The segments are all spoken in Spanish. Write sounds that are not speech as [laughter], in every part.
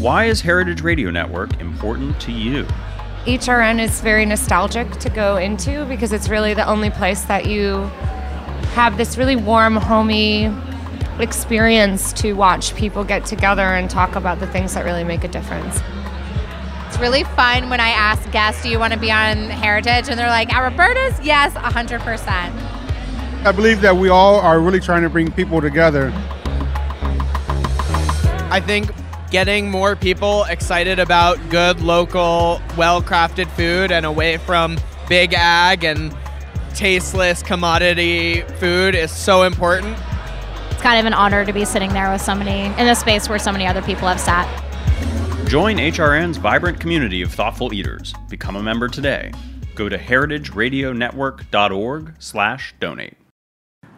Why is Heritage Radio Network important to you? HRN is very nostalgic to go into because it's really the only place that you have this really warm, homey experience to watch people get together and talk about the things that really make a difference. It's really fun when I ask guests, do you want to be on Heritage? And they're like, at Roberta's? Yes, 100%. I believe that we all are really trying to bring people together. I think getting more people excited about good, local, well crafted food and away from big ag and tasteless commodity food is so important. It's kind of an honor to be sitting there with somebody in a space where so many other people have sat. Join HRN's vibrant community of thoughtful eaters. Become a member today. Go to heritageradionetwork.org/donate.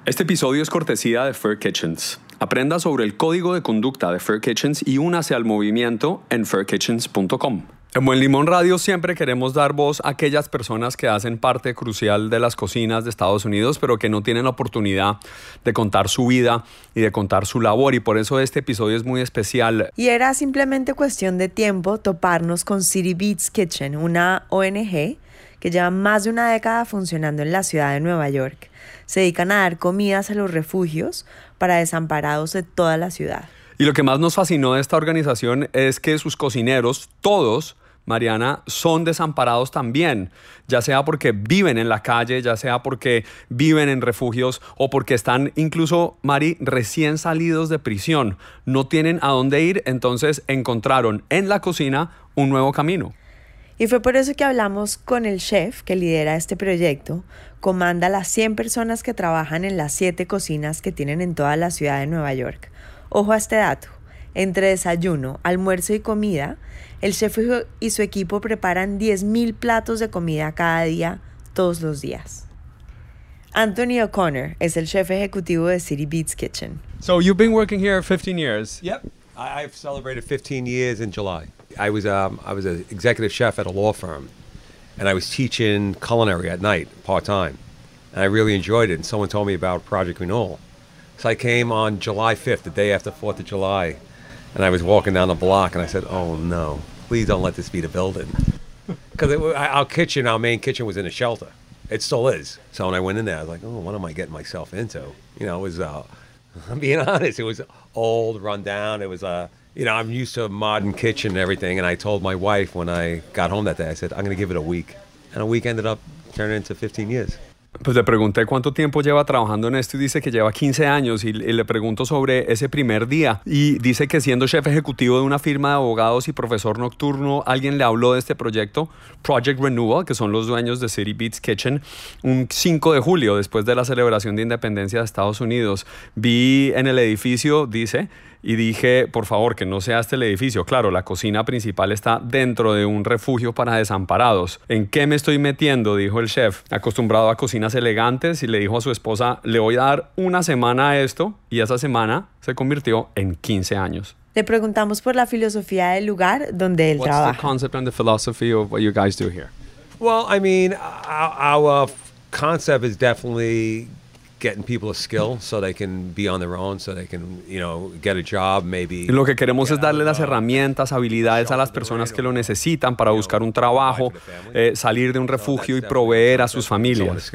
Este episodio es cortesía de Fair Kitchens. Aprenda sobre el código de conducta de Fair Kitchens y únase al movimiento en fairkitchens.com. En Buen Limón Radio siempre queremos dar voz a aquellas personas que hacen parte crucial de las cocinas de Estados Unidos, pero que no tienen la oportunidad de contar su vida y de contar su labor. Y por eso este episodio es muy especial. Y era simplemente cuestión de tiempo toparnos con City Beats Kitchen, una ONG que lleva más de una década funcionando en la ciudad de Nueva York. Se dedican a dar comidas a los refugios para desamparados de toda la ciudad. Y lo que más nos fascinó de esta organización es que sus cocineros, todos, Mariana, son desamparados también, ya sea porque viven en la calle, ya sea porque viven en refugios o porque están incluso, Mari, recién salidos de prisión. No tienen a dónde ir, entonces encontraron en la cocina un nuevo camino. Y fue por eso que hablamos con el chef que lidera este proyecto, comanda las 100 personas que trabajan en las 7 cocinas que tienen en toda la ciudad de Nueva York. Ojo a este dato, entre desayuno, almuerzo y comida, el chef y su equipo preparan 10.000 platos de comida cada día, todos los días. Anthony O'Connor es el chef ejecutivo de City Beats Kitchen. So you've been working here 15 years. Yep, I've celebrated 15 years in July. I was um, I was an executive chef at a law firm, and I was teaching culinary at night part time, and I really enjoyed it. And someone told me about Project Renewal, so I came on July 5th, the day after Fourth of July, and I was walking down the block, and I said, "Oh no, please don't let this be the building," [laughs] because our kitchen, our main kitchen, was in a shelter. It still is. So when I went in there, I was like, "Oh, what am I getting myself into?" You know, it was. Uh, [laughs] I'm being honest. It was old, run down. It was uh, you know, I'm used to a modern kitchen and everything. And I told my wife when I got home that day, I said, I'm going to give it a week. And a week ended up turning into 15 years. Pues le pregunté cuánto tiempo lleva trabajando en esto y dice que lleva 15 años y, y le pregunto sobre ese primer día y dice que siendo chef ejecutivo de una firma de abogados y profesor nocturno, alguien le habló de este proyecto, Project Renewal, que son los dueños de City Beats Kitchen, un 5 de julio después de la celebración de independencia de Estados Unidos. Vi en el edificio, dice, y dije, por favor, que no sea este el edificio. Claro, la cocina principal está dentro de un refugio para desamparados. ¿En qué me estoy metiendo? Dijo el chef, acostumbrado a cocinas elegantes y le dijo a su esposa, le voy a dar una semana a esto y esa semana se convirtió en 15 años. Le preguntamos por la filosofía del lugar donde él What's the trabaja. concept and the philosophy of what you guys do here? Well, I mean, our concept is definitely getting people a skill so they can be on their own, so they can, you know, get a job, maybe. Y Lo que queremos es darle las herramientas, habilidades a las personas que lo necesitan para buscar un trabajo, eh, salir de un refugio y proveer a sus familias.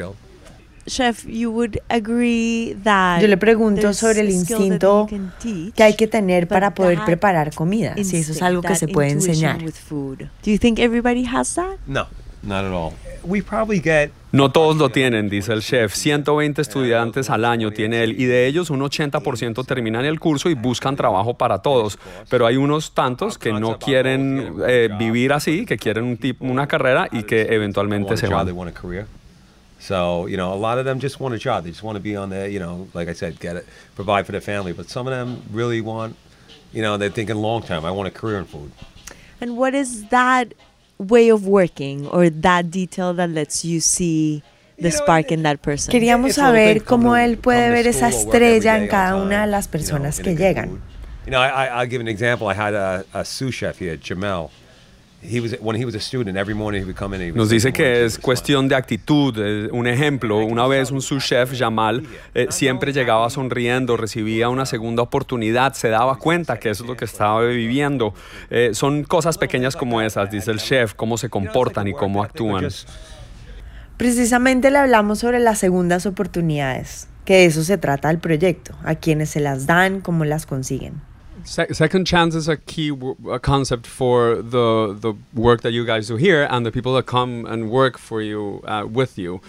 Chef, you would agree that Yo le pregunto sobre el instinto teach, que hay que tener para poder preparar comida, si eso es algo que se puede enseñar. with food. Do you think everybody has that? No, not at all. We probably get No todos lo tienen, dice el chef. 120 estudiantes al año tiene él y de ellos un 80% terminan el curso y buscan trabajo para todos. Pero hay unos tantos que no quieren eh, vivir así, que quieren un tipo, una carrera y que eventualmente se van. want a career. So, you know, a lot of them just want a job. They just want to be on there, you know, like I said, get it, provide for their family. But some of them really want, you know, they're thinking long term. I want a career in food. And what is that way of working or that detail that lets you see the spark in that person? Queríamos saber cómo él puede ver esa estrella en cada time, una de las personas que llegan. You know, I, I, I'll give an example. I had a, a sous chef here, Jamel, Nos dice que es cuestión de actitud. Un ejemplo, una vez un sous chef, Jamal, eh, siempre llegaba sonriendo, recibía una segunda oportunidad, se daba cuenta que eso es lo que estaba viviendo. Eh, son cosas pequeñas como esas, dice el chef, cómo se comportan y cómo actúan. Precisamente le hablamos sobre las segundas oportunidades, que de eso se trata el proyecto, a quienes se las dan, cómo las consiguen. Se- second chance is a key w- a concept for the the work that you guys do here and the people that come and work for you uh, with you.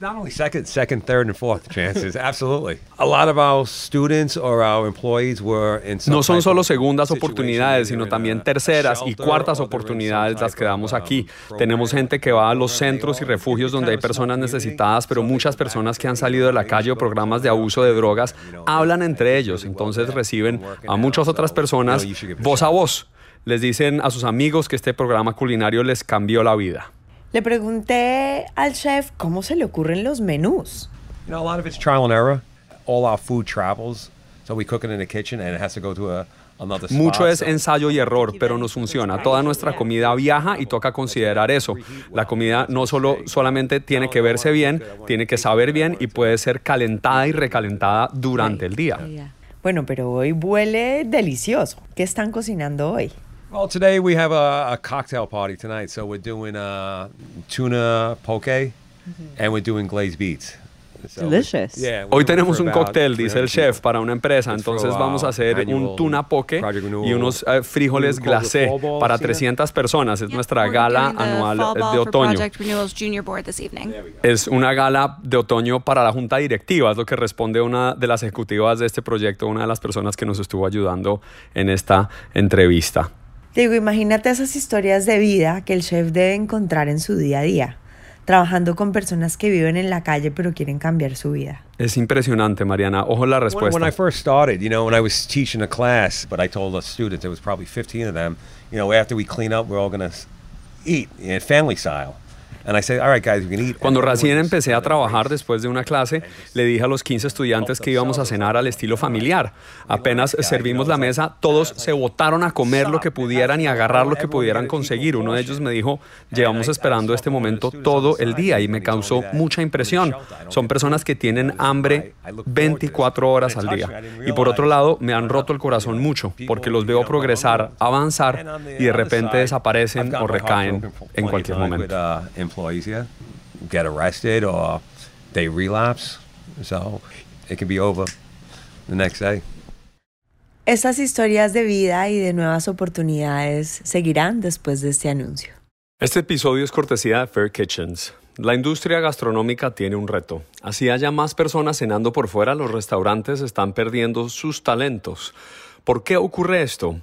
Not only second, second, third, and fourth chances. [laughs] Absolutely. A lot of our students or our employees were in some No son solo segundas oportunidades, sino in también terceras y cuartas oportunidades las que damos um, aquí. Tenemos gente que va a los centros y refugios donde hay personas necesitadas, pero muchas personas que han salido de la calle o programas de abuso de drogas hablan entre ellos, entonces reciben a muchas otras personas voz a voz. Les dicen a sus amigos que este programa culinario les cambió la vida. Le pregunté al chef cómo se le ocurren los menús. You know, a lot of it's trial and error. All our food travels, so we cook it in the kitchen, and it has to go to a. Mucho es ensayo y error, pero nos funciona. Toda nuestra comida viaja y toca considerar eso. La comida no solo solamente tiene que verse bien, tiene que saber bien y puede ser calentada y recalentada durante el día. Bueno, pero hoy huele delicioso. ¿Qué están cocinando hoy? Well, today we have a, a cocktail party tonight, so we're doing uh, tuna poke, and we're doing glazed beets. So we- Delicious. Yeah, we're Hoy tenemos un cóctel, dice el 300 chef, para una empresa. Entonces vamos a hacer un tuna poke y unos eh, frijoles We glacé para here. 300 personas. Es nuestra gala anual de otoño. Project Renewal's junior board this evening. Es una gala de otoño para la junta directiva, es lo que responde una de las ejecutivas de este proyecto, una de las personas que nos estuvo ayudando en esta entrevista. Digo, imagínate esas historias de vida que el chef debe encontrar en su día a día, trabajando con personas que viven en la calle pero quieren cambiar su vida. Es impresionante, Mariana. Ojo la When, respuesta. when I first started, you know, when I was teaching a class, but I told the students, there was probably 15 of them, you know, after we clean up, we're all going to eat in family style. And I say, all right, guys, we can eat. Cuando recién empecé a trabajar después de una clase, le dije a los 15 estudiantes que íbamos a cenar al estilo familiar. Apenas servimos la mesa, todos se botaron a comer lo que pudieran y agarrar lo que pudieran conseguir. Uno de ellos me dijo, llevamos esperando este momento todo el día y me causó mucha impresión. Son personas que tienen hambre 24 horas al día. Y por otro lado, me han roto el corazón mucho porque los veo progresar, avanzar y de repente desaparecen o recaen en cualquier momento. Employees here get arrested or they relapse. So it can be over the next day. Estas historias de vida y de nuevas oportunidades seguirán después de este anuncio. Este episodio es cortesía de Fair Kitchens. La industria gastronómica tiene un reto. Así haya más personas cenando por fuera, los restaurantes están perdiendo sus talentos. ¿Por qué ocurre esto?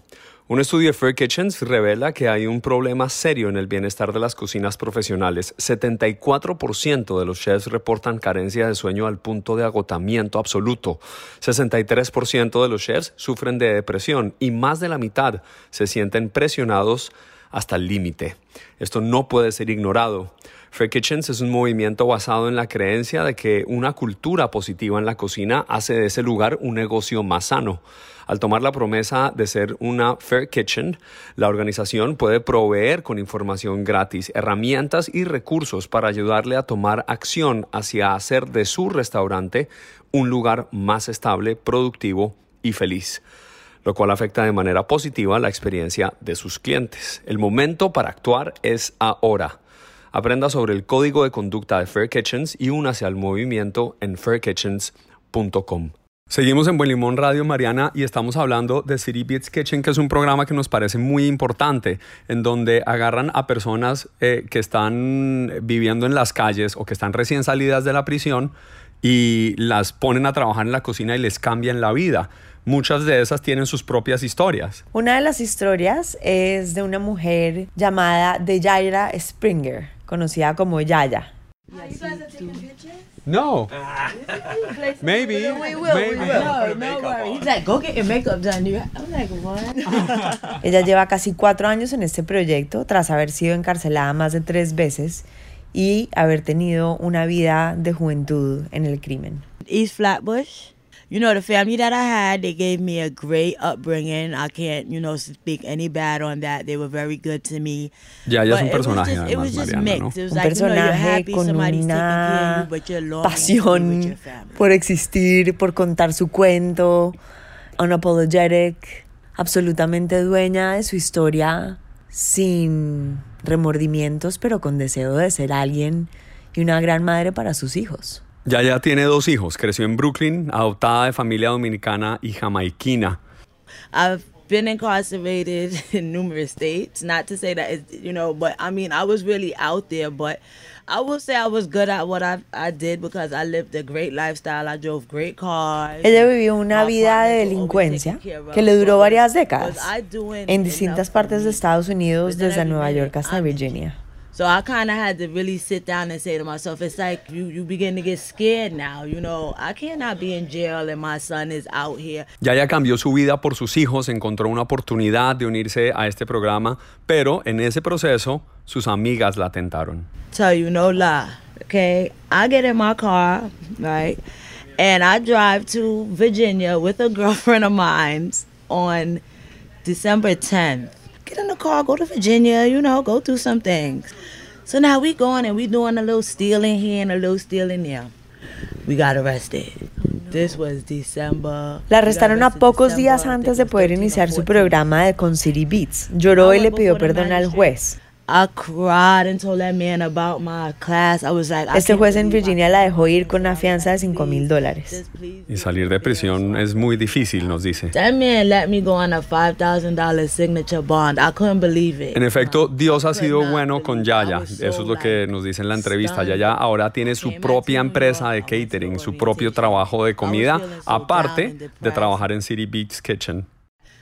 Un estudio de Fair Kitchens revela que hay un problema serio en el bienestar de las cocinas profesionales. 74% de los chefs reportan carencia de sueño al punto de agotamiento absoluto. 63% de los chefs sufren de depresión y más de la mitad se sienten presionados hasta el límite. Esto no puede ser ignorado. Fair Kitchens es un movimiento basado en la creencia de que una cultura positiva en la cocina hace de ese lugar un negocio más sano. Al tomar la promesa de ser una Fair Kitchen, la organización puede proveer con información gratis, herramientas y recursos para ayudarle a tomar acción hacia hacer de su restaurante un lugar más estable, productivo y feliz lo cual afecta de manera positiva la experiencia de sus clientes. El momento para actuar es ahora. Aprenda sobre el código de conducta de Fair Kitchens y únase al movimiento en fairkitchens.com. Seguimos en Buen Limón Radio Mariana y estamos hablando de City Beats Kitchen, que es un programa que nos parece muy importante, en donde agarran a personas eh, que están viviendo en las calles o que están recién salidas de la prisión y las ponen a trabajar en la cocina y les cambian la vida. Muchas de esas tienen sus propias historias. Una de las historias es de una mujer llamada Deyaira Springer, conocida como Yaya. No. Maybe. Maybe. He's like, go get your makeup done. You- I'm like, what? [laughs] Ella lleva casi cuatro años en este proyecto tras haber sido encarcelada más de tres veces y haber tenido una vida de juventud en el crimen. East Flatbush. You know, the family that I had, they gave me a great upbringing. I can't, you know, speak any bad on that. They were very good to me. Ya ella es un But it was personaje, just- it was just Mariana, ¿no? mixed. It was Un like, you know, you're personaje happy con somebody's taking care of you, but you're with your pasión por existir, por contar su cuento, unapologetic, absolutamente dueña de su historia, sin remordimientos, pero con deseo de ser alguien y una gran madre para sus hijos. Ya ya tiene dos hijos, creció en Brooklyn, adoptada de familia dominicana y jamaiquina. I've been incarcerated [laughs] in numerous states. Not to say that, it's, you know, but I mean, I was really out there. But I will say I was good at what I, I did because I lived a great lifestyle. I drove great cars. Ella vivió una vida de delincuencia que le duró varias décadas en distintas partes de Estados Unidos, desde Nueva York hasta Virginia. So I kind of had to really sit down and say to myself, it's like you, you begin to get scared now. You know, I cannot be in jail and my son is out here. Ya ya cambió su vida por sus hijos, encontró una oportunidad de unirse a este programa, pero en ese proceso sus amigas la tentaron. tell you no lie. Okay, I get in my car, right, and I drive to Virginia with a [laughs] girlfriend of mine on December 10th. Car, go to Virginia, you know, go do some things. So now we going and we doing a little stealing here and a little stealing there. We got arrested. This was December. La arrestaron a pocos días antes de poder iniciar su programa de Con City Beats. Lloró y le pidió perdón al juez. I cried and told that man about my class. I was like, I Este juez en Virginia la dejó ir con una fianza de 5 mil dólares. Y salir de prisión es muy difícil, nos dice. That man let me go on a five thousand dollar signature bond. I couldn't believe it. En efecto, Dios ha sido bueno con Yaya. Eso es lo que nos dice en la entrevista. Yaya ahora tiene su propia empresa de catering, su propio trabajo de comida, aparte de trabajar en City Beats Kitchen.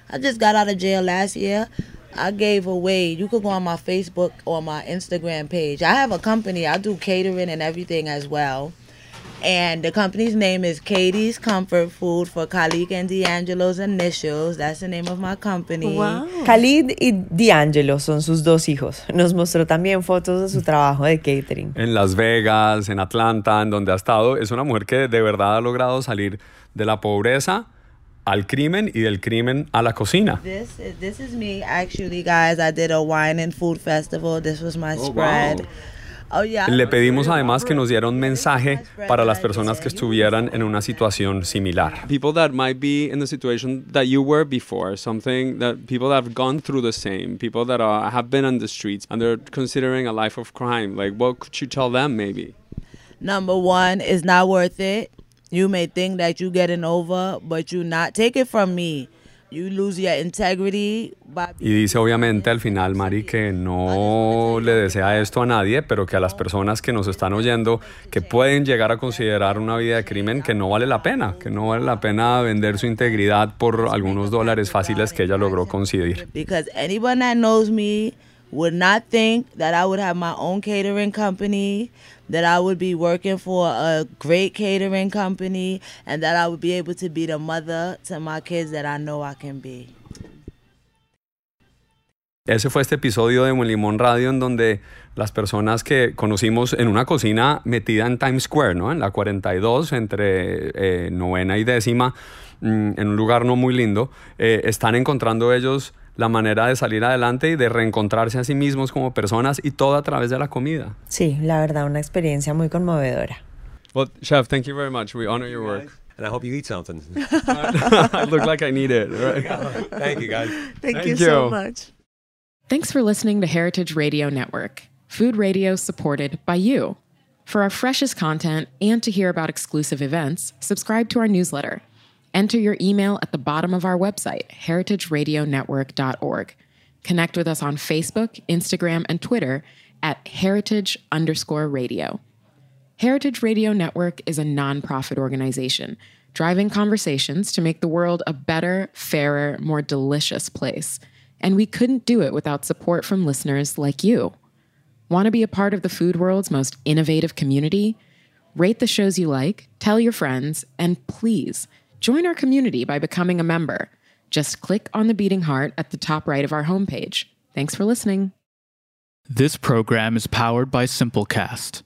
I just got out of jail last year. I gave away. You could go on my Facebook or my Instagram page. I have a company. I do catering and everything as well. And the company's name is Katie's Comfort Food for Khalid and D'Angelo's initials. That's the name of my company. Khalid y D'Angelo son sus dos hijos. Nos mostró también fotos de su trabajo de catering. En Las Vegas, en Atlanta, en donde ha estado, es una mujer que de verdad ha logrado salir de la pobreza al crimen y del crimen a la cocina. This is, this is me actually, guys. I did a wine and food festival. This was my spread. Oh yeah. Le pedimos además que nos diera un mensaje para las personas que estuvieran en una situación similar. People that might be in the situation that you were before, something that people that have gone through the same, people that are, have been on the streets and they're considering a life of crime. Like, what could you tell them maybe? Number one, it's not worth it. You may think that you getting over, but you not. Take it from me. You lose your integrity by Y dice obviamente al final, Mari, que no le desea esto a nadie, pero que a las personas que nos están oyendo, que pueden llegar a considerar una vida de crimen que no vale la pena, que no vale la pena vender su integridad por algunos dólares fáciles que ella logró conseguir. because anyone that knows me would not think that I would have my own catering company, that I would be working for a great catering company, and that I would be able to be the mother to my kids that I know I can be. Ese fue este episodio de Buen Limón Radio en donde las personas que conocimos en una cocina metida en Times Square, ¿no? En la 42, entre eh, novena y décima, mm, en un lugar no muy lindo, eh, están encontrando ellos la manera de salir adelante y de reencontrarse a sí mismos como personas y todo a través de la comida. Sí, la verdad, una experiencia muy conmovedora. Well, Chef, thank you very much. We honor your work. And I hope you eat something. [laughs] [laughs] I look like I need it. Right? Thank you, guys. Thank, Thank you so you. much. Thanks for listening to Heritage Radio Network, food radio supported by you. For our freshest content and to hear about exclusive events, subscribe to our newsletter. Enter your email at the bottom of our website, heritageradionetwork.org. Connect with us on Facebook, Instagram, and Twitter at heritage underscore radio. Heritage Radio Network is a nonprofit organization driving conversations to make the world a better, fairer, more delicious place. And we couldn't do it without support from listeners like you. Want to be a part of the food world's most innovative community? Rate the shows you like, tell your friends, and please join our community by becoming a member. Just click on the beating heart at the top right of our homepage. Thanks for listening. This program is powered by Simplecast.